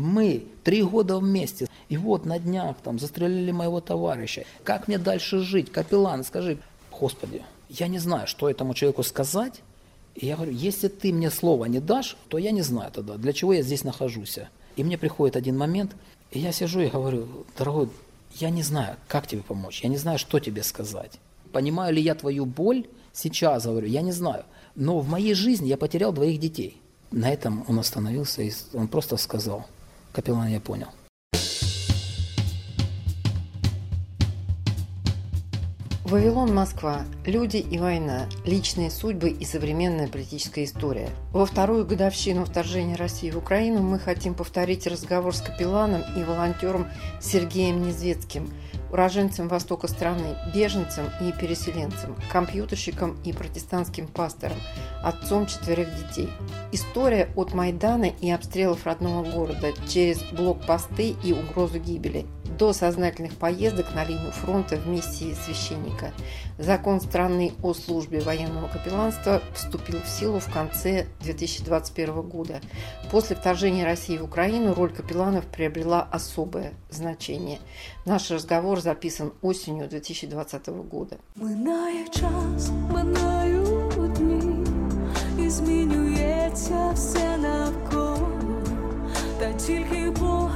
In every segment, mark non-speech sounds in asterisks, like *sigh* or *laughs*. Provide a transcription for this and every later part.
Мы три года вместе. И вот на днях там застрелили моего товарища. Как мне дальше жить? Капеллан, скажи, Господи, я не знаю, что этому человеку сказать. И я говорю, если ты мне слова не дашь, то я не знаю тогда, для чего я здесь нахожусь. И мне приходит один момент, и я сижу и говорю, дорогой, я не знаю, как тебе помочь, я не знаю, что тебе сказать. Понимаю ли я твою боль сейчас, говорю, я не знаю. Но в моей жизни я потерял двоих детей. На этом он остановился, и он просто сказал, капеллан, я понял. Вавилон, Москва. Люди и война. Личные судьбы и современная политическая история. Во вторую годовщину вторжения России в Украину мы хотим повторить разговор с капелланом и волонтером Сергеем Незвецким, уроженцем востока страны, беженцем и переселенцем, компьютерщиком и протестантским пастором, отцом четверых детей. История от Майдана и обстрелов родного города через блокпосты и угрозу гибели – до сознательных поездок на линию фронта в миссии священника. Закон страны о службе военного капелланства вступил в силу в конце 2021 года. После вторжения России в Украину роль капелланов приобрела особое значение. Наш разговор записан осенью 2020 года. Минає час, минають дні, і змінюється все навколо, та тільки Бог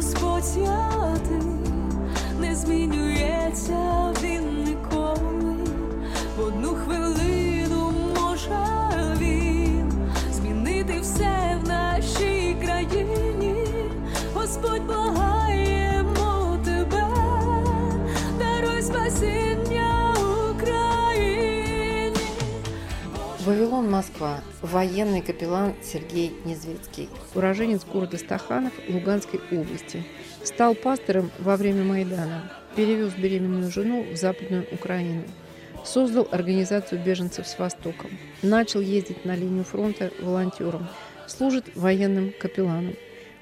Господь святий не змінюється він ніколи, в одну хвилину може він змінити все в нашій країні, Господь благаємо Вавилон, Москва. Военный капеллан Сергей Незвецкий. Уроженец города Стаханов Луганской области. Стал пастором во время Майдана. Перевез беременную жену в Западную Украину. Создал организацию беженцев с Востоком. Начал ездить на линию фронта волонтером. Служит военным капелланом.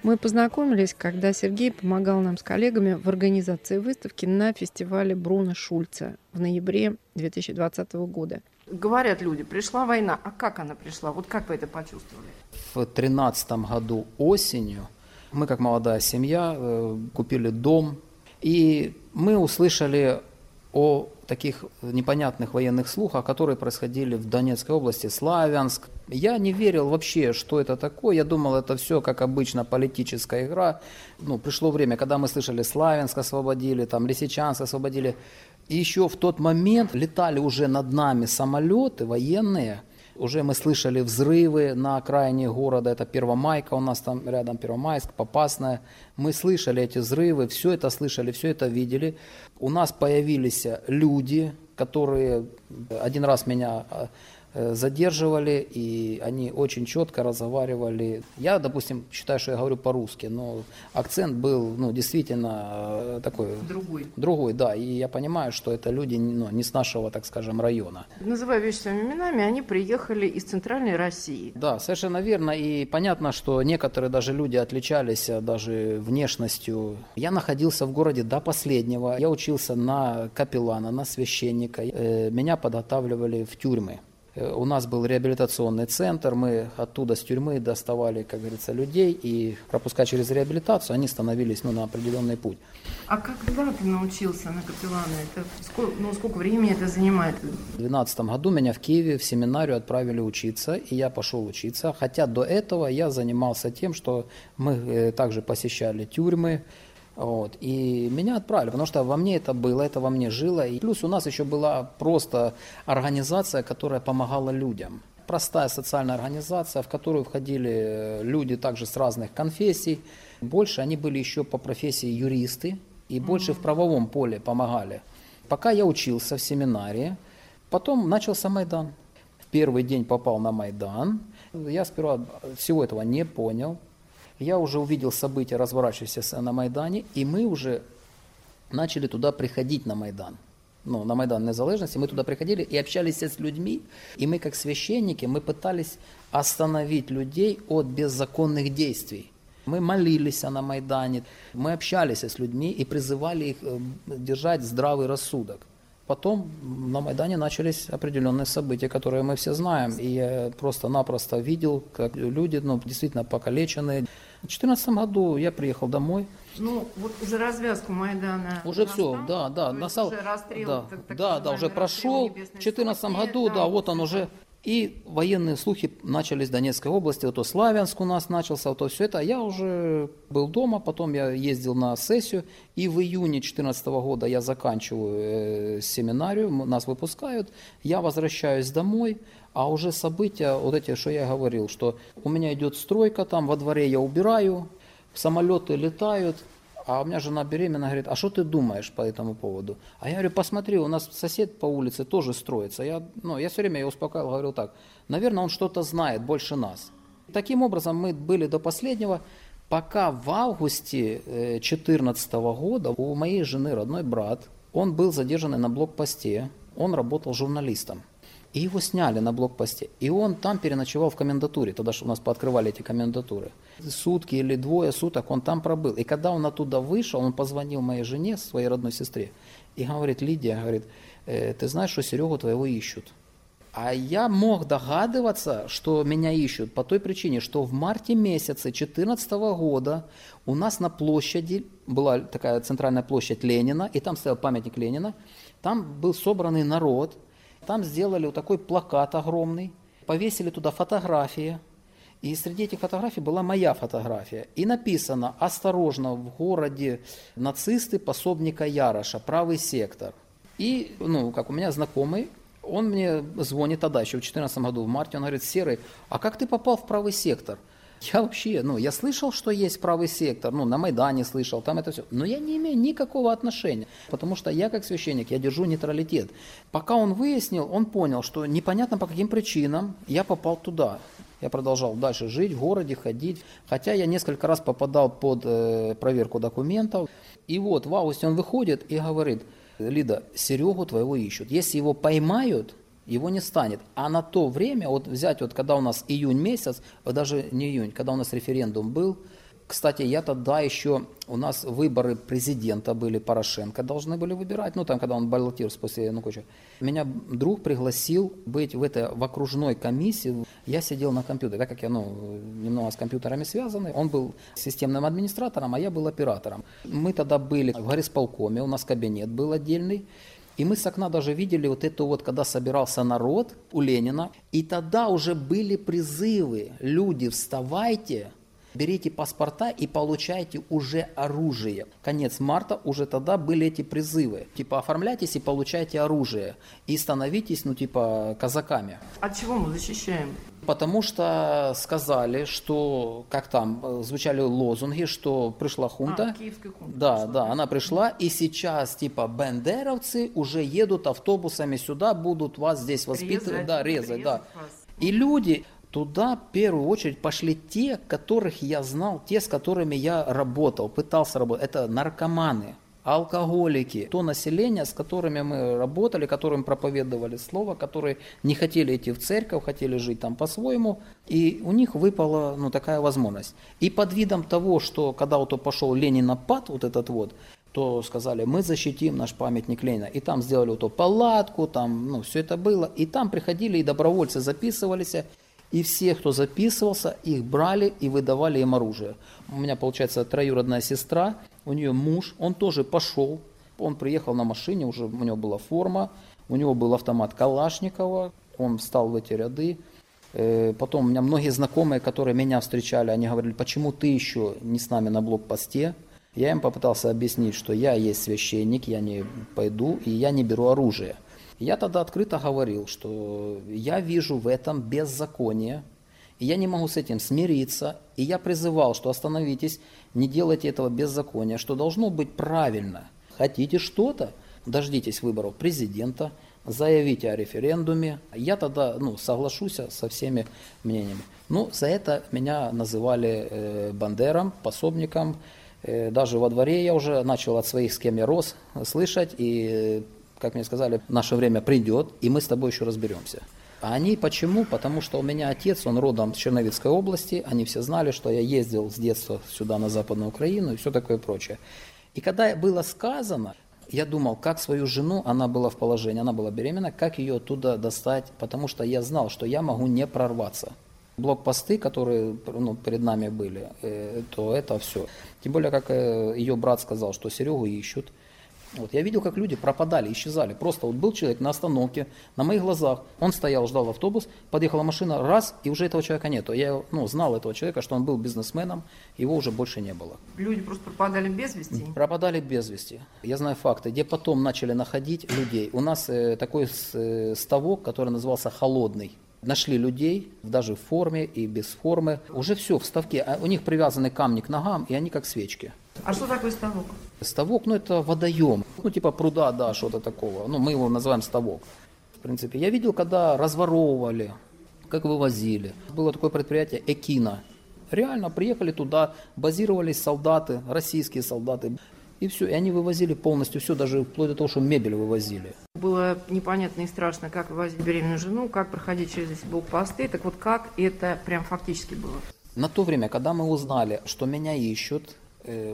Мы познакомились, когда Сергей помогал нам с коллегами в организации выставки на фестивале Бруно Шульца в ноябре 2020 года. Говорят люди, пришла война. А как она пришла? Вот как вы это почувствовали? В 2013 году осенью мы, как молодая семья, э, купили дом, и мы услышали о таких непонятных военных слухах, которые происходили в Донецкой области, Славянск. Я не верил вообще, что это такое. Я думал, это все, как обычно, политическая игра. Ну, пришло время, когда мы слышали, Славянск освободили, там, Лисичанск освободили. И еще в тот момент летали уже над нами самолеты военные, уже мы слышали взрывы на окраине города, это Первомайка, у нас там рядом Первомайск, Попасная. Мы слышали эти взрывы, все это слышали, все это видели. У нас появились люди, которые один раз меня а, задерживали, и они очень четко разговаривали. Я, допустим, считаю, что я говорю по-русски, но акцент был ну, действительно э, такой... Другой. Другой, да. И я понимаю, что это люди ну, не с нашего, так скажем, района. Называя вещи своими именами, они приехали из Центральной России. Да, совершенно верно. И понятно, что некоторые даже люди отличались э, даже внешностью. Я находился в городе до последнего. Я учился на капеллана, на священника. Меня подготавливали в тюрьмы. Э, у нас был реабилитационный центр, мы оттуда с тюрьмы доставали, как говорится, людей, и пропуская через реабилитацию, они становились ну, на определенный путь. А когда ты научился на капеллана? Это сколько, ну, сколько времени это занимает? В 2012 году меня в Киеве в семинарию отправили учиться, и я пошел учиться. Хотя до этого я занимался тем, что мы э, также посещали тюрьмы, вот. И меня отправили, потому что во мне это было, это во мне жило. И плюс у нас еще была просто организация, которая помогала людям. Простая социальная организация, в которую входили э, люди также с разных конфессий. Больше они были еще по профессии юристы и больше в правовом поле помогали. Пока я учился в семинарии, потом начался Майдан. В первый день попал на Майдан. Я сперва всего этого не понял я уже увидел события, разворачивающиеся на Майдане, и мы уже начали туда приходить на Майдан. Ну, на Майдан Незалежности, мы туда приходили и общались с людьми, и мы как священники, мы пытались остановить людей от беззаконных действий. Мы молились на Майдане, мы общались с людьми и призывали их э, держать здравый рассудок. Потом на Майдане начались определенные события, которые мы все знаем. И я просто-напросто видел, как люди ну, действительно покалеченные, В 2014 году я приехал домой. Ну, вот уже развязку Майдана. Уже все, да, да. Насал, уже расстрел, да, так, так да, да, уже прошел. В 2014 году, да, вот он уже и военные слухи начались в Донецкой области, вот то Славянск у нас начался, вот то все это. Я уже был дома, потом я ездил на сессию, и в июне 2014 года я заканчиваю э, семинарию, нас выпускают, я возвращаюсь домой, а уже события, вот эти, что я говорил, что у меня идет стройка там, во дворе я убираю, самолеты летают, а у меня жена беременна, говорит, а что ты думаешь по этому поводу? А я говорю, посмотри, у нас сосед по улице тоже строится. Я, ну, я все время ее успокаивал, говорил так, наверное, он что-то знает больше нас. Таким образом, мы были до последнего, пока в августе 2014 э, года у моей жены родной брат, он был задержан на блокпосте, он работал журналистом. И его сняли на блокпосте. И он там переночевал в комендатуре, тогда что у нас пооткрывали эти комендатуры. Сутки или двое суток он там пробыл. И когда он оттуда вышел, он позвонил моей жене, своей родной сестре, и говорит, Лидия, говорит, э, ты знаешь, что Серегу твоего ищут. А я мог догадываться, что меня ищут по той причине, что в марте месяце 2014 года у нас на площади, была такая центральная площадь Ленина, и там стоял памятник Ленина, там был собранный народ, там сделали вот такой плакат огромный, повесили туда фотографии, и среди этих фотографий была моя фотография. И написано «Осторожно, в городе нацисты пособника Яроша, правый сектор». И, ну, как у меня знакомый, он мне звонит тогда, еще в 2014 году, в марте, он говорит, Серый, а как ты попал в правый сектор? Я вообще, ну, я слышал, что есть правый сектор, ну, на Майдане слышал, там это все, но я не имею никакого отношения, потому что я как священник, я держу нейтралитет. Пока он выяснил, он понял, что непонятно по каким причинам я попал туда. Я продолжал дальше жить в городе, ходить, хотя я несколько раз попадал под э, проверку документов. И вот в августе он выходит и говорит, Лида, Серегу твоего ищут. Если его поймают, его не станет. А на то время, вот взять, вот когда у нас июнь месяц, даже не июнь, когда у нас референдум был, кстати, я тогда еще, у нас выборы президента были, Порошенко должны были выбирать, ну там, когда он баллотировался после Януковича. Меня друг пригласил быть в этой, в окружной комиссии. Я сидел на компьютере, так как я, ну, немного с компьютерами связаны. Он был системным администратором, а я был оператором. Мы тогда были в горисполкоме, у нас кабинет был отдельный. И мы с окна даже видели вот это вот, когда собирался народ у Ленина, и тогда уже были призывы, люди, вставайте, берите паспорта и получайте уже оружие. Конец марта уже тогда были эти призывы. Типа оформляйтесь и получайте оружие. И становитесь, ну типа, казаками. От чего мы защищаем? Потому что сказали, что, как там, звучали лозунги, что пришла хунта. А, киевская хунта. Да, пришла. да, она пришла, и сейчас, типа, бендеровцы уже едут автобусами сюда, будут вас здесь воспитывать. Резать, да, резать, да. Вас. И люди, Туда в первую очередь пошли те, которых я знал, те, с которыми я работал, пытался работать. Это наркоманы, алкоголики, то население, с которыми мы работали, которым проповедовали слово, которые не хотели идти в церковь, хотели жить там по-своему, и у них выпала ну, такая возможность. И под видом того, что когда вот пошел Ленинопад, вот этот вот, то сказали, мы защитим наш памятник Ленина. И там сделали вот эту палатку, там, ну, все это было. И там приходили и добровольцы записывались, и все, кто записывался, их брали и выдавали им оружие. У меня, получается, троюродная сестра, у нее муж, он тоже пошел, он приехал на машине, уже у него была форма, у него был автомат Калашникова, он встал в эти ряды. Э, потом у меня многие знакомые, которые меня встречали, они говорили, почему ты еще не с нами на блокпосте? Я им попытался объяснить, что я есть священник, я не пойду и я не беру оружие. Я тогда открыто говорил, что я вижу в этом беззаконие, и я не могу с этим смириться, и я призывал, что остановитесь, не делайте этого беззакония, что должно быть правильно. Хотите что-то, дождитесь выборов президента, заявите о референдуме. Я тогда ну, соглашусь со всеми мнениями. Ну, за это меня называли э, бандером, пособником. Э, даже во дворе я уже начал от своих, с кем я рос, слышать. И как мне сказали, наше время придет, и мы с тобой еще разберемся. А они почему? Потому что у меня отец, он родом с Черновицкой области, они все знали, что я ездил с детства сюда, на Западную Украину и все такое прочее. И когда было сказано, я думал, как свою жену, она была в положении, она была беременна, как ее оттуда достать, потому что я знал, что я могу не прорваться. блокпосты, которые ну, перед нами были, э, то это все. Тем более, как э, ее брат сказал, что Серегу ищут. Вот, я видел, как люди пропадали, исчезали. Просто вот был человек на остановке, на моих глазах, он стоял, ждал автобус, подъехала машина, раз, и уже этого человека нету. Я ну, знал этого человека, что он был бизнесменом, его уже больше не было. Люди просто пропадали без вести? Пропадали без вести. Я знаю факты, где потом начали находить людей. У нас э, такой э, ставок, который назывался «Холодный». Нашли людей, даже в форме и без формы. Уже все в ставке. А у них привязаны камни к ногам, и они как свечки. А что такое ставок? Ставок, ну это водоем, ну типа пруда, да, что-то такого. Ну мы его называем ставок. В принципе, я видел, когда разворовывали, как вывозили. Было такое предприятие Экина. Реально приехали туда, базировались солдаты, российские солдаты. И все, и они вывозили полностью все, даже вплоть до того, что мебель вывозили. Было непонятно и страшно, как вывозить беременную жену, как проходить через эти блокпосты. Так вот, как это прям фактически было? На то время, когда мы узнали, что меня ищут,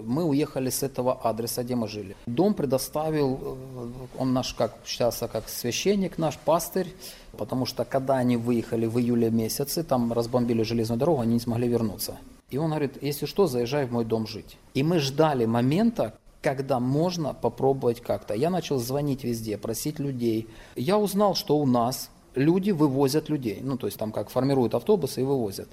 мы уехали с этого адреса, где мы жили. Дом предоставил, э, он наш, как считался, как священник, наш пастырь, потому что когда они выехали в июле месяце, там разбомбили железную дорогу, они не смогли вернуться. И он говорит, если что, заезжай в мой дом жить. И мы ждали момента, когда можно попробовать как-то. Я начал звонить везде, просить людей. Я узнал, что у нас люди вывозят людей. Ну, то есть там как формируют автобусы и вывозят.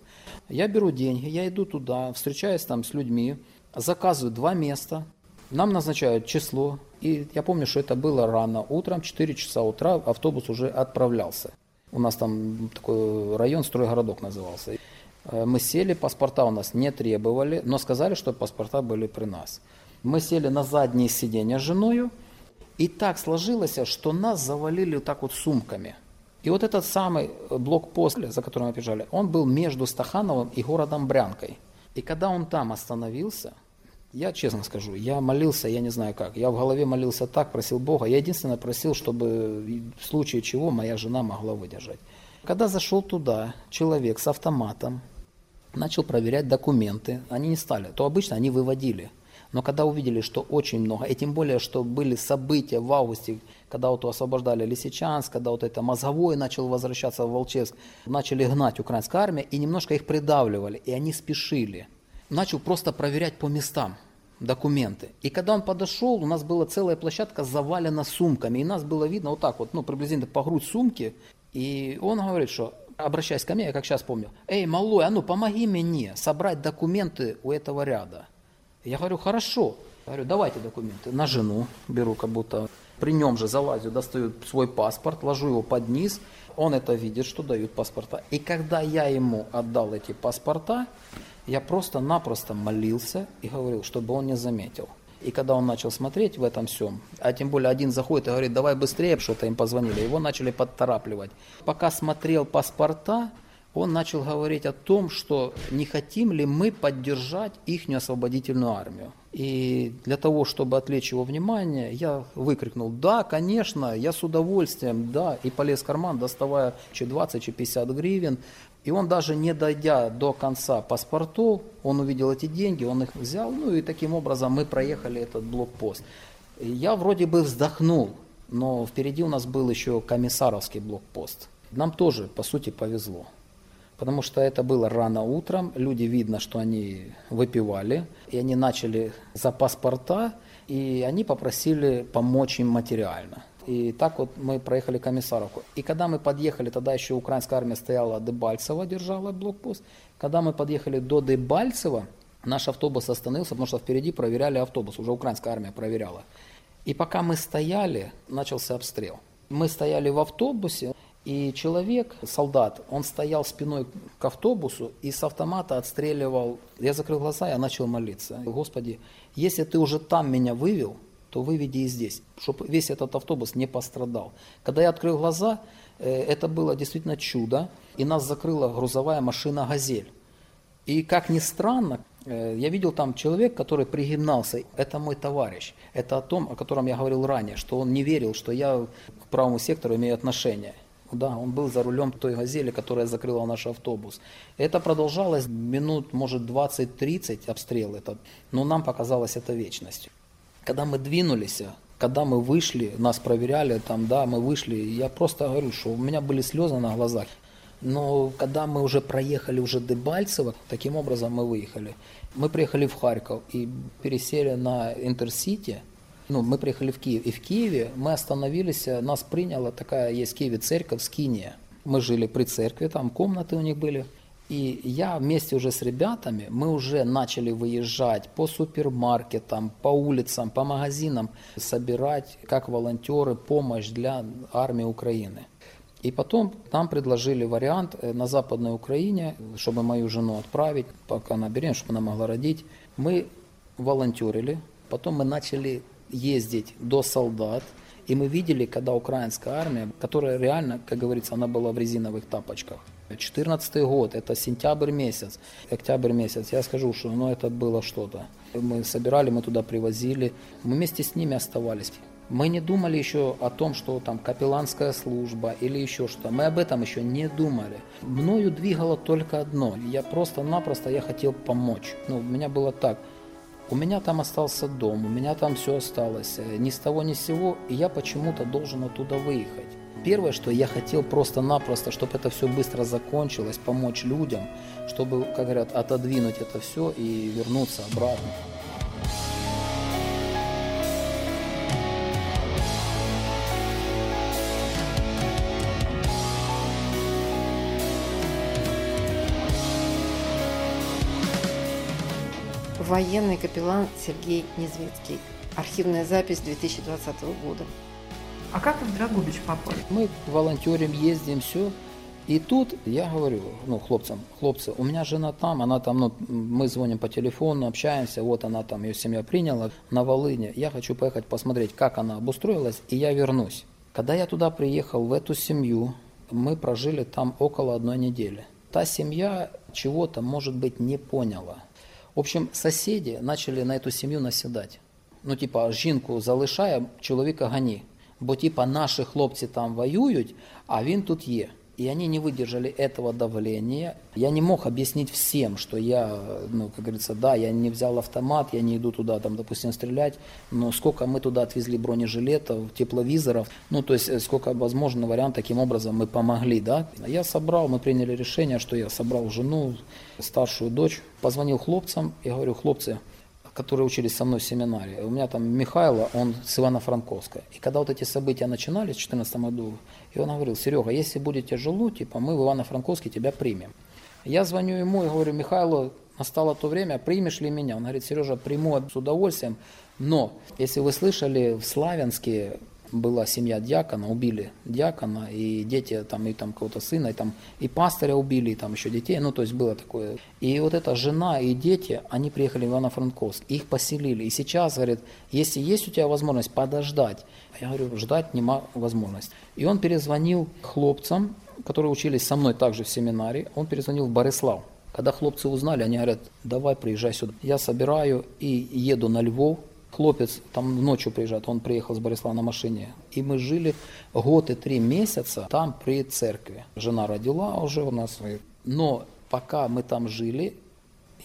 Я беру деньги, я иду туда, встречаюсь там с людьми, заказывают два места, нам назначают число, и я помню, что это было рано утром, 4 часа утра автобус уже отправлялся. У нас там такой район, стройгородок назывался. Э, мы сели, паспорта у нас не требовали, но сказали, что паспорта были при нас. Мы сели на заднее сиденье с женой, и так сложилось, что нас завалили вот так вот сумками. И вот этот самый блокпост, за которым мы бежали, он был между Стахановым и городом Брянкой. И когда он там остановился, я честно скажу, я молился, я не знаю как. Я в голове молился так, просил Бога. Я единственное просил, чтобы в случае чего моя жена могла выдержать. Когда зашел туда человек с автоматом, начал проверять документы, они не стали, то обычно они выводили. Но когда увидели, что очень много, и тем более, что были события в августе, когда вот освобождали Лисичанск, когда вот это Мозговой начал возвращаться в Волчевск, начали гнать украинская армия и немножко их придавливали, и они спешили. Начал просто проверять по местам документы. И когда он подошел, у нас была целая площадка завалена сумками, и нас было видно вот так вот, ну, приблизительно по грудь сумки, и он говорит, что обращаясь ко мне, я как сейчас помню, «Эй, малой, а ну помоги мне собрать документы у этого ряда». Я говорю, хорошо. Я говорю, давайте документы. На жену беру, как будто при нем же залазю, достаю свой паспорт, ложу его под низ. Он это видит, что дают паспорта. И когда я ему отдал эти паспорта, я просто-напросто молился и говорил, чтобы он не заметил. И когда он начал смотреть в этом всем, а тем более один заходит и говорит, давай быстрее, что-то им позвонили, его начали подторапливать. Пока смотрел паспорта, он начал говорить о том, что не хотим ли мы поддержать их освободительную армию. И для того, чтобы отвлечь его внимание, я выкрикнул, да, конечно, я с удовольствием, да, и полез в карман, доставая че 20, че 50 гривен. И он даже не дойдя до конца паспортов, он увидел эти деньги, он их взял, ну и таким образом мы проехали этот блокпост. Я вроде бы вздохнул, но впереди у нас был еще комиссаровский блокпост. Нам тоже, по сути, повезло потому что это было рано утром, люди видно, что они выпивали, и они начали за паспорта, и они попросили помочь им материально. И так вот мы проехали Комиссаровку. И когда мы подъехали, тогда еще украинская армия стояла, Дебальцево держала блокпост. Когда мы подъехали до Дебальцева, наш автобус остановился, потому что впереди проверяли автобус, уже украинская армия проверяла. И пока мы стояли, начался обстрел. Мы стояли в автобусе, и человек, солдат, он стоял спиной к автобусу и с автомата отстреливал. Я закрыл глаза, я начал молиться. Господи, если ты уже там меня вывел, то выведи и здесь, чтобы весь этот автобус не пострадал. Когда я открыл глаза, э, это было действительно чудо, и нас закрыла грузовая машина «Газель». И как ни странно, э, я видел там человек, который пригибнался. Это мой товарищ. Это о том, о котором я говорил ранее, что он не верил, что я к правому сектору имею отношение. Да, он был за рулем той газели, которая закрыла наш автобус. Это продолжалось минут, может, 20-30 обстрел этот, но нам показалось это вечностью. Когда мы двинулись, когда мы вышли, нас проверяли, там, да, мы вышли, я просто говорю, что у меня были слезы на глазах. Но когда мы уже проехали уже Дебальцево, таким образом мы выехали. Мы приехали в Харьков и пересели на Интерсити. Ну, мы приехали в Киев. И в Киеве мы остановились, нас приняла такая, есть в Киеве церковь Скиния. Мы жили при церкви, там комнаты у них были. И я вместе уже с ребятами, мы уже начали выезжать по супермаркетам, по улицам, по магазинам, собирать как волонтеры помощь для армии Украины. И потом нам предложили вариант э, на Западной Украине, чтобы мою жену отправить, пока она беременна, чтобы она могла родить. Мы волонтерили, потом мы начали ездить до солдат, и мы видели, когда украинская армия, которая реально, как говорится, она была в резиновых тапочках. 2014 год, это сентябрь месяц, октябрь месяц, я скажу, что ну, это было что-то. Мы собирали, мы туда привозили, мы вместе с ними оставались. Мы не думали еще о том, что там капелланская служба или еще что. Мы об этом еще не думали. Мною двигало только одно. Я просто-напросто я хотел помочь. Ну, у меня было так. У меня там остался дом, у меня там все осталось. Ни с того ни с сего, и я почему-то должен оттуда выехать. Первое, что я хотел просто-напросто, чтобы это все быстро закончилось, помочь людям, чтобы, как говорят, отодвинуть это все и вернуться обратно. Военный капеллан Сергей Незвецкий. Архивная запись 2020 года. А как вы в Драгобич попали? Мы волонтерим, ездим, все. И тут я говорю, ну, хлопцам, хлопцы, у меня жена там, она там, ну, мы звоним по телефону, общаемся, вот она там, ее семья приняла на Волыне. Я хочу поехать посмотреть, как она обустроилась, и я вернусь. Когда я туда приехал, в эту семью, мы прожили там около одной недели. Та семья чего-то, может быть, не поняла. В общем, соседи начали на эту семью наседать. Ну, типа, жінку залишає, чоловіка гані. бо типа наші хлопці там воюють, а він тут є. И они не выдержали этого давления. Я не мог объяснить всем, что я, ну, как говорится, да, я не взял автомат, я не иду туда, там, допустим, стрелять, но сколько мы туда отвезли бронежилетов, тепловизоров, ну, то есть э, сколько возможно вариант, таким образом мы помогли, да. Я собрал, мы приняли решение, что я собрал жену, старшую дочь, позвонил хлопцам и говорю, хлопцы, которые учились со мной в семинаре. У меня там Михайло, он с Ивано-Франковска. И когда вот эти события начинались в 2014 году, и он говорил, Серега, если будет тяжело, типа, мы в Ивано-Франковске тебя примем. Я звоню ему и говорю, Михайло, настало то время, примешь ли меня? Он говорит, Сережа, приму с удовольствием, но если вы слышали, в Славянске была семья диакона, убили диакона, и дети, там, и там кого-то сына, и там, и пастыря убили, и там еще детей, ну, то есть было такое. И вот эта жена и дети, они приехали в Ивано-Франковск, их поселили, и сейчас, говорит, если есть у тебя возможность подождать, я говорю, ждать нема возможности. И он перезвонил хлопцам, которые учились со мной также в семинаре, он перезвонил в Борислав. Когда хлопцы узнали, они говорят, давай приезжай сюда. Я собираю и еду на Львов, Хлопец там ночью приезжает, он приехал с Борислава на машине. И мы жили год и три месяца там при церкви. Жена родила уже у нас. Но пока мы там жили,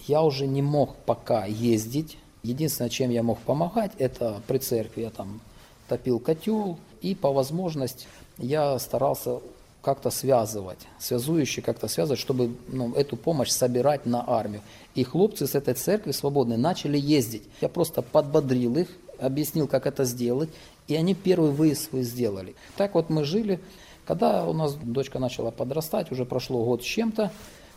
я уже не мог пока ездить. Единственное, чем я мог помогать, это при церкви я там топил котел. И по возможности я старался как-то связывать, связующие как-то связывать, чтобы ну, эту помощь собирать на армию. И хлопцы с этой церкви свободной начали ездить. Я просто подбодрил их, объяснил, как это сделать, и они первый выезд свой сделали. Так вот мы жили. Когда у нас дочка начала подрастать, уже прошло год с чем-то,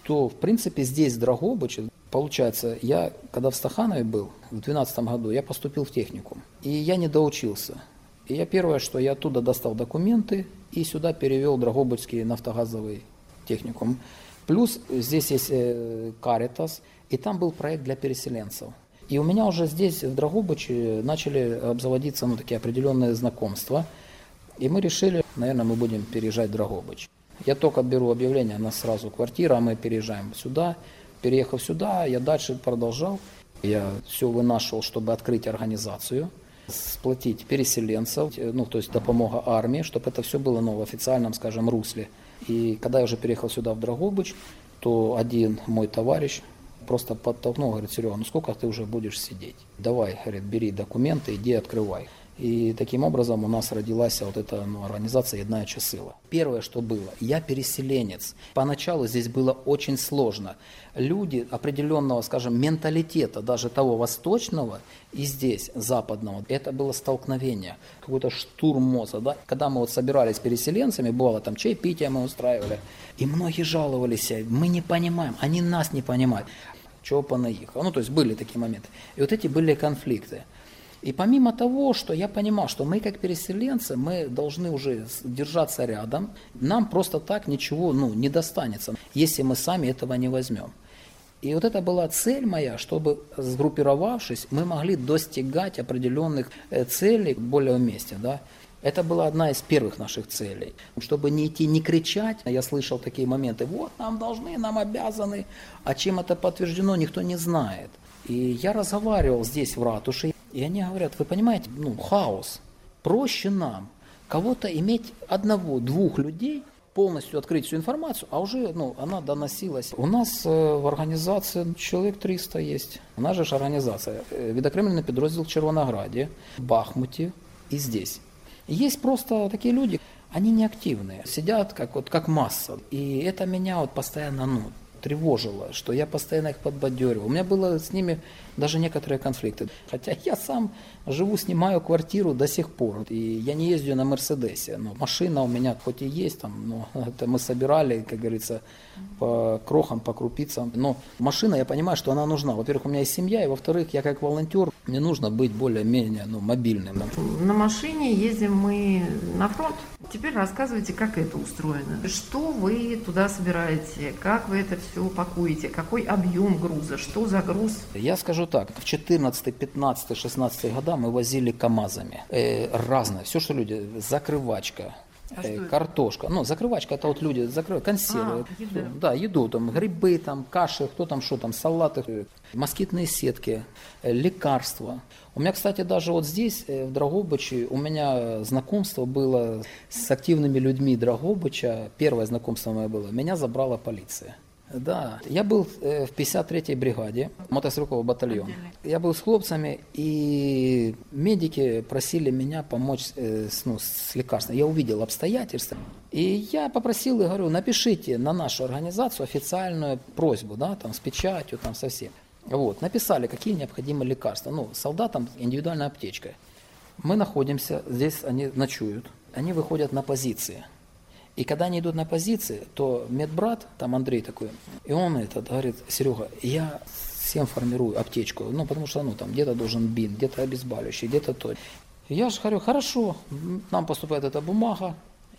то, в принципе, здесь, в получается, я, когда в Стаханове был, в 2012 году, я поступил в техникум, и я не доучился. И я первое, что я оттуда достал документы и сюда перевел Драгобычский нафтогазовый техникум. Плюс здесь есть э, Каритас, и там был проект для переселенцев. И у меня уже здесь, в Драгобыче, начали обзаводиться ну, такие определенные знакомства. И мы решили, наверное, мы будем переезжать в Драгобыч. Я только беру объявление, у нас сразу квартира, а мы переезжаем сюда. Переехав сюда, я дальше продолжал. Я все вынашивал, чтобы открыть организацию – сплотить переселенцев, ну, то есть допомога армии, чтобы это все было ну, в официальном, скажем, русле. И когда я уже переехал сюда, в Драгобыч, то один мой товарищ просто подтолкнул, говорит, Серега, ну сколько ты уже будешь сидеть? Давай, говорит, бери документы, иди открывай. И таким образом у нас родилась вот эта ну, организация «Еднаюча сила». Первое, что было, я переселенец. Поначалу здесь было очень сложно. Люди определенного, скажем, менталитета, даже того восточного и здесь, западного, это было столкновение, какой-то штурм мозга. Да? Когда мы вот собирались переселенцами, бывало там чаепитие мы устраивали, и многие жаловались, мы не понимаем, они нас не понимают. Чего понаехал? Ну, то есть были такие моменты. И вот эти были конфликты. И помимо того, что я понимал, что мы как переселенцы, мы должны уже держаться рядом, нам просто так ничего ну, не достанется, если мы сами этого не возьмем. И вот это была цель моя, чтобы, сгруппировавшись, мы могли достигать определенных э, целей более вместе. Да? Это была одна из первых наших целей. Чтобы не идти, не кричать, я слышал такие моменты, вот нам должны, нам обязаны, а чем это подтверждено, никто не знает. И я разговаривал здесь в ратуше, и они говорят, вы понимаете, ну, хаос. Проще нам кого-то иметь одного, двух людей, полностью открыть всю информацию, а уже ну, она доносилась. У нас э, в организации человек 300 есть. У нас же организация. Э, Відокремлений підрозділ в Червонограді, в Бахмуті и здесь. Есть просто такие люди, они неактивные, сидят как, вот, как масса. И это меня вот постоянно ну, тревожило, что я постоянно их подбадеривал. У меня было с ними даже некоторые конфликты. Хотя я сам живу, снимаю квартиру до сих пор. И я не езжу на Мерседесе. Но машина у меня хоть и есть, там, но *laughs* это мы собирали, как говорится, по крохам, по крупицам. Но машина, я понимаю, что она нужна. Во-первых, у меня есть семья, и во-вторых, я как волонтер, мне нужно быть более-менее ну, мобильным. На машине ездим мы на фронт. Теперь рассказывайте, как это устроено. Что вы туда собираете? Как вы это все упакуете? Какой объем груза? Что за груз? Я скажу так, в 14, 15, 16 года мы возили КАМАЗами. Э, разное, все, что люди, закрывачка, А э, картошка. Ну, закрывачка, это вот люди закрывают, консервы. А, еда. Да, еду, там, грибы, там, каши, кто там, что там, салаты, э, москитные сетки, э, лекарства. У меня, кстати, даже вот здесь, э, в Драгобыче, у меня знакомство было с активными людьми Драгобыча. Первое знакомство мое было. Меня забрала полиция. Да, я был э, в 53-й бригаде, мотострелковый батальон. Отдельный. Я был с хлопцами, и медики просили меня помочь э, с, ну, с лекарством. Я увидел обстоятельства, и я попросил и говорю, напишите на нашу организацию официальную просьбу, да, там, с печатью, там, со всем. Вот, написали, какие необходимы лекарства. Ну, солдатам индивидуальная аптечка. Мы находимся, здесь они ночуют, они выходят на позиции. И когда они идут на позиции, то медбрат, там Андрей такой, и он этот говорит, Серега, я всем формирую аптечку, ну, потому что, ну, там, где-то должен бин, где-то обезболивающий, где-то то. Я же говорю, хорошо, нам поступает эта бумага,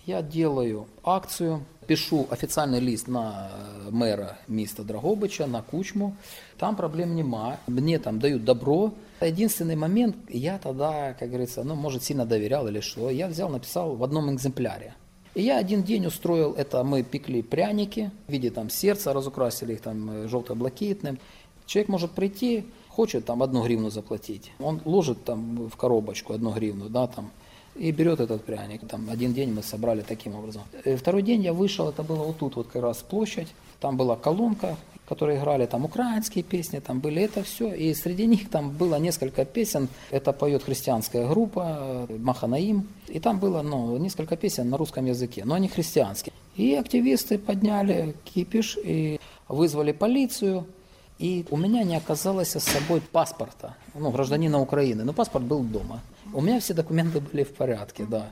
я делаю акцию, пишу официальный лист на э, мэра міста Драгобича, на Кучму. Там проблем нема. Мне там дают добро. Единственный момент, я тогда, как говорится, ну, может, сильно доверял или что, я взял, написал в одном экземпляре. И я один день устроил это, мы пекли пряники в виде там сердца, разукрасили их там э, желто-блакитным. Человек может прийти, хочет там одну гривну заплатить. Он ложит там в коробочку одну гривну, да, там, и берет этот пряник. Там один день мы собрали таким образом. Э, Второй день я вышел, это было вот тут вот как раз площадь. Там была колонка, которые играли там украинские песни, там были это все. И среди них там было несколько песен. Это поет христианская группа э, Маханаим. И там было ну, несколько песен на русском языке, но они христианские. И активисты подняли кипиш и вызвали полицию. И у меня не оказалось с собой паспорта, ну, гражданина Украины, но паспорт был дома. У меня все документы были в порядке, да.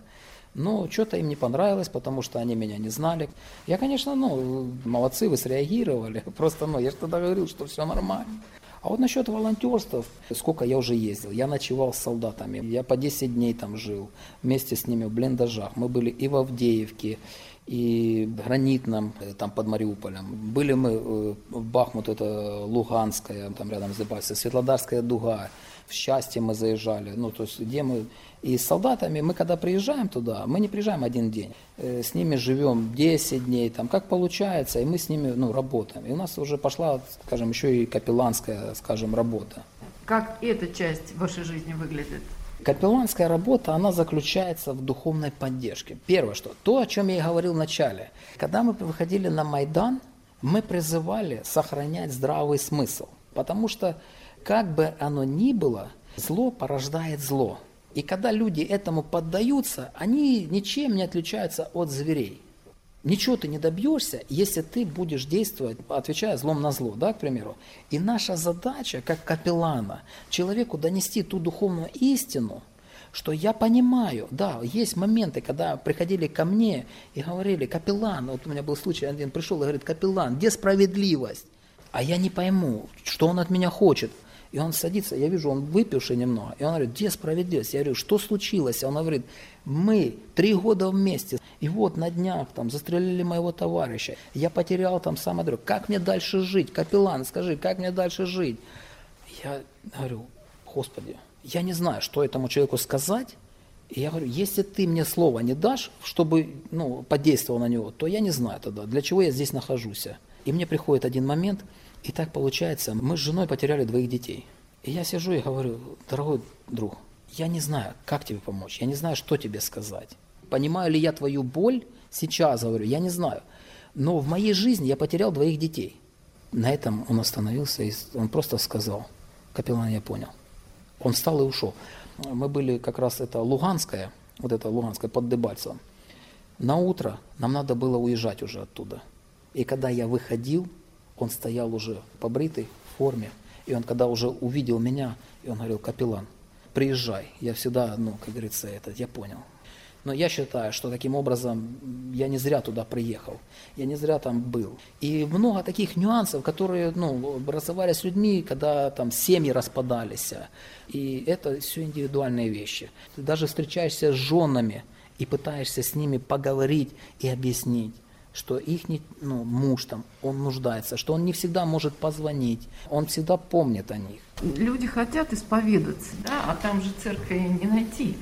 Но что-то им не понравилось, потому что они меня не знали. Я, конечно, ну, молодцы, вы среагировали. *laughs* Просто, ну, я же тогда говорил, что все нормально. А вот насчет волонтерства, сколько я уже ездил, я ночевал с солдатами, я по 10 дней там жил, вместе с ними в блиндажах. Мы были и в Авдеевке, и Гранитном, э, там под Мариуполем. Были мы э, в Бахмут, это Луганская, там рядом с Дебальцем, Светлодарская дуга, в Счастье мы заезжали, ну, то есть где мы... И с солдатами мы, когда приезжаем туда, мы не приезжаем один день, Э, с ними живем 10 дней, там, как получается, и мы с ними, ну, работаем. И у нас уже пошла, скажем, еще и капелланская, скажем, работа. Как эта часть вашей жизни выглядит? Капелланская работа, она заключается в духовной поддержке. Первое, что то, о чем я и говорил в начале. Когда мы выходили на Майдан, мы призывали сохранять здравый смысл. Потому что, как бы оно ни было, зло порождает зло. И когда люди этому поддаются, они ничем не отличаются от зверей. Ничего ты не добьешься, если ты будешь действовать, отвечая злом на зло, да, к примеру. И наша задача, как капеллана, человеку донести ту духовную истину, что я понимаю, да, есть моменты, когда приходили ко мне и говорили, капеллан, вот у меня был случай, один пришел и говорит, капеллан, где справедливость? А я не пойму, что он от меня хочет – и он садится, я вижу, он выпивший немного, и он говорит, где справедливость? Я говорю, что случилось? Он говорит, мы три года вместе, и вот на днях там застрелили моего товарища, я потерял там самое дорогое. Как мне дальше жить? Капеллан, скажи, как мне дальше жить? Я говорю, Господи, я не знаю, что этому человеку сказать, и я говорю, если ты мне слова не дашь, чтобы ну, подействовал на него, то я не знаю тогда, для чего я здесь нахожусь. И мне приходит один момент – и так получается, мы с женой потеряли двоих детей. И я сижу и говорю, дорогой друг, я не знаю, как тебе помочь, я не знаю, что тебе сказать. Понимаю ли я твою боль сейчас, говорю, я не знаю. Но в моей жизни я потерял двоих детей. На этом он остановился, и он просто сказал, капеллан, я понял. Он встал и ушел. Мы были как раз, это Луганская, вот это Луганская под Дебальцевым. На утро нам надо было уезжать уже оттуда. И когда я выходил, он стоял уже побритый, в форме. И он, когда уже увидел меня, и он говорил, капеллан, приезжай. Я всегда, ну, как говорится, это, я понял. Но я считаю, что таким образом я не зря туда приехал, я не зря там был. И много таких нюансов, которые ну, образовались с людьми, когда там семьи распадались. И это все индивидуальные вещи. Ты даже встречаешься с женами и пытаешься с ними поговорить и объяснить что их ну, муж там, он нуждается, что он не всегда может позвонить, он всегда помнит о них. Люди хотят исповедаться, да, а там же церкви не найти.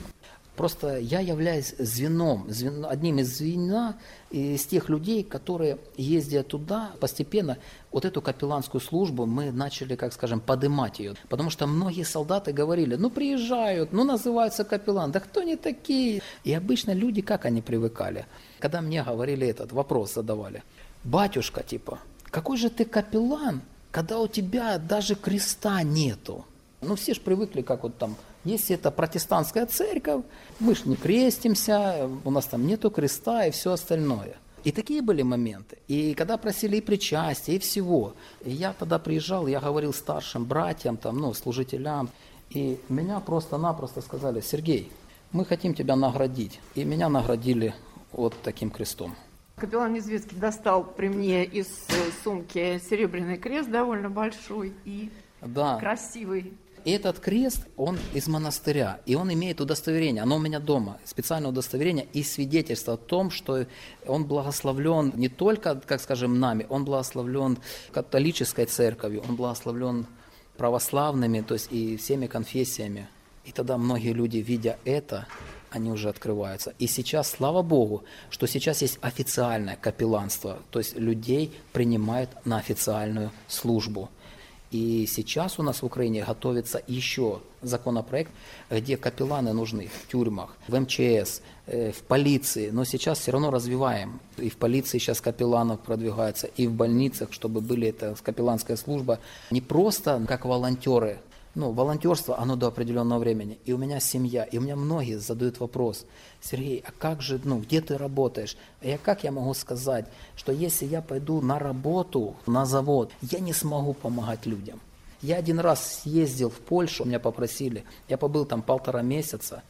Просто я являюсь звеном, звен, одним из звена из тех людей, которые, ездя туда, постепенно вот эту капелланскую службу мы начали, как скажем, подымать ее. Потому что многие солдаты говорили, ну приезжают, ну называются капеллан, да кто они такие? И обычно люди, как они привыкали? Когда мне говорили этот вопрос, задавали, батюшка, типа, какой же ты капеллан, когда у тебя даже креста нету? Ну все же привыкли, как вот там если это протестантская церковь, мы ж не крестимся, у нас там нету креста и все остальное. И такие были моменты. И когда просили и причастия, и всего. И я тогда приезжал, я говорил старшим братьям, там, ну, служителям, и меня просто-напросто сказали, Сергей, мы хотим тебя наградить. И меня наградили вот таким крестом. Капеллан Незвецкий достал при мне из э, сумки серебряный крест довольно большой и да. красивый. Этот крест, он из монастыря, и он имеет удостоверение, оно у меня дома, специальное удостоверение и свидетельство о том, что он благословлен не только, как скажем, нами, он благословлен католической церковью, он благословлен православными, то есть и всеми конфессиями. И тогда многие люди, видя это, они уже открываются. И сейчас, слава Богу, что сейчас есть официальное капелланство, то есть людей принимают на официальную службу. И сейчас у нас в Украине готовится еще законопроект, где капелланы нужны в тюрьмах, в МЧС, э, в полиции. Но сейчас все равно развиваем. И в полиции сейчас капелланов продвигается, и в больницах, чтобы были это капелланская служба. Не просто как волонтеры, ну, волонтерство, оно до определенного времени. И у меня семья, и у меня многие задают вопрос, Сергей, а как же, ну, где ты работаешь? А я как я могу сказать, что если я пойду на работу, на завод, я не смогу помогать людям? Я один раз съездил в Польшу, меня попросили, я побыл там полтора месяца,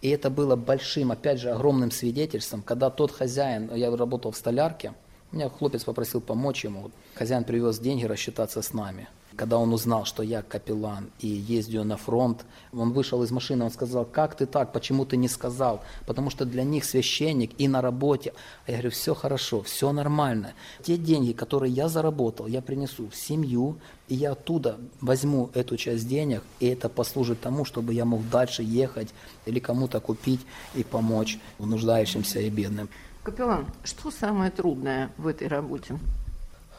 и это было большим, опять же, огромным свидетельством, когда тот хозяин, я работал в столярке, меня хлопец попросил помочь ему, хозяин привез деньги рассчитаться с нами. Когда он узнал, что я капеллан и ездю на фронт, он вышел из машины, он сказал, как ты так, почему ты не сказал? Потому что для них священник и на работе. А я говорю, все хорошо, все нормально. Те деньги, которые я заработал, я принесу в семью, и я оттуда возьму эту часть денег, и это послужит тому, чтобы я мог дальше ехать или кому-то купить и помочь нуждающимся и бедным. Капеллан, что самое трудное в этой работе?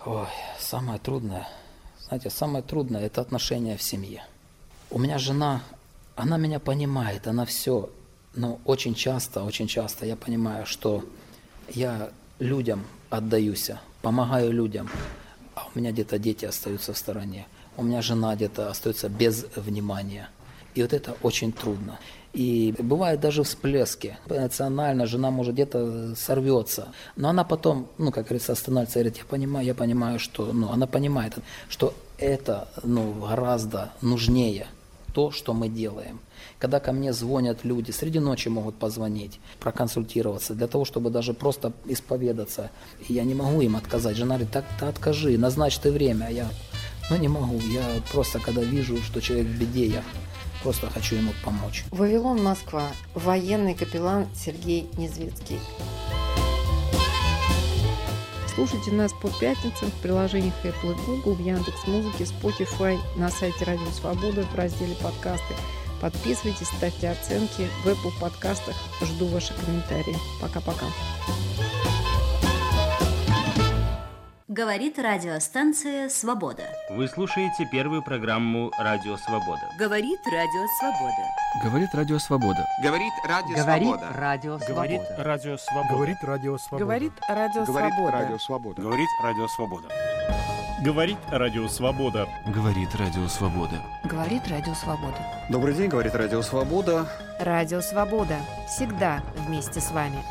Ой, самое трудное – знаете, самое трудное – это отношения в семье. У меня жена, она меня понимает, она все, но очень часто, очень часто я понимаю, что я людям отдаюсь, помогаю людям, а у меня где-то дети остаются в стороне, у меня жена где-то остается без внимания. И вот это очень трудно. И бывают даже всплески. Эмоционально жена может где-то сорвется. Но она потом, ну, как говорится, останавливается и говорит, я понимаю, я понимаю, что, ну, она понимает, что это, ну, гораздо нужнее то, что мы делаем. Когда ко мне звонят люди, среди ночи могут позвонить, проконсультироваться, для того, чтобы даже просто исповедаться. И я не могу им отказать. Жена говорит, так ты откажи, назначь ты время. А я, ну не могу, я просто когда вижу, что человек в беде, я просто хочу ему помочь. Вавилон, Москва. Военный капеллан Сергей Незвецкий. Слушайте нас по пятницам в приложениях Apple и Google, в Яндекс.Музыке, Spotify, на сайте Радио Свобода в разделе «Подкасты». Подписывайтесь, ставьте оценки в Apple подкастах. Жду ваши комментарии. Пока-пока. Говорит радиостанция «Свобода». Вы слушаете первую программу «Радио Свобода». Говорит Радио Свобода. Говорит Радио Свобода. Говорит Радио Говорит Свобода. Говорит. Радио Свобода. Говорит Радио Свобода. Говорит Радио Говорит Свобода. Радио Свобода. Говорит Радио Свобода. Говорит Радио Свобода. Говорит Радио Свобода. Говорит Радио Свобода. Добрый день, говорит Радио Свобода. Радио Свобода. Всегда вместе с вами.